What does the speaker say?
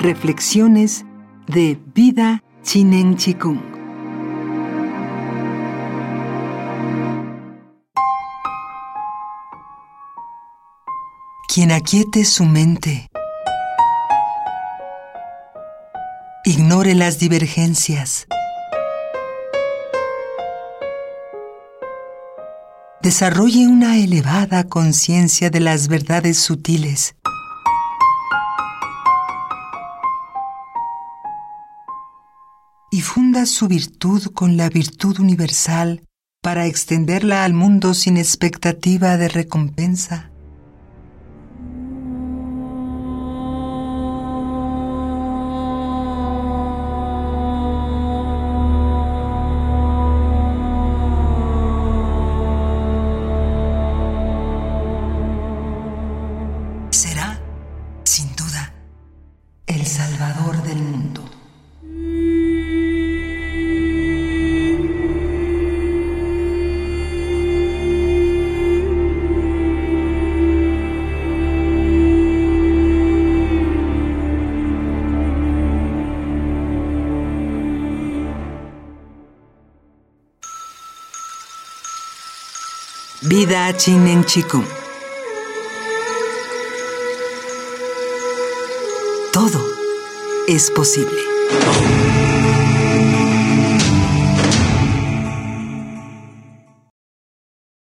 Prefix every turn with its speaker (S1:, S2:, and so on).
S1: Reflexiones de Vida Chinen Chikung. Quien aquiete su mente, ignore las divergencias, desarrolle una elevada conciencia de las verdades sutiles, y funda su virtud con la virtud universal para extenderla al mundo sin expectativa de recompensa. Será, sin duda, el Salvador del mundo. Vida Chinen Chikung. Todo es posible.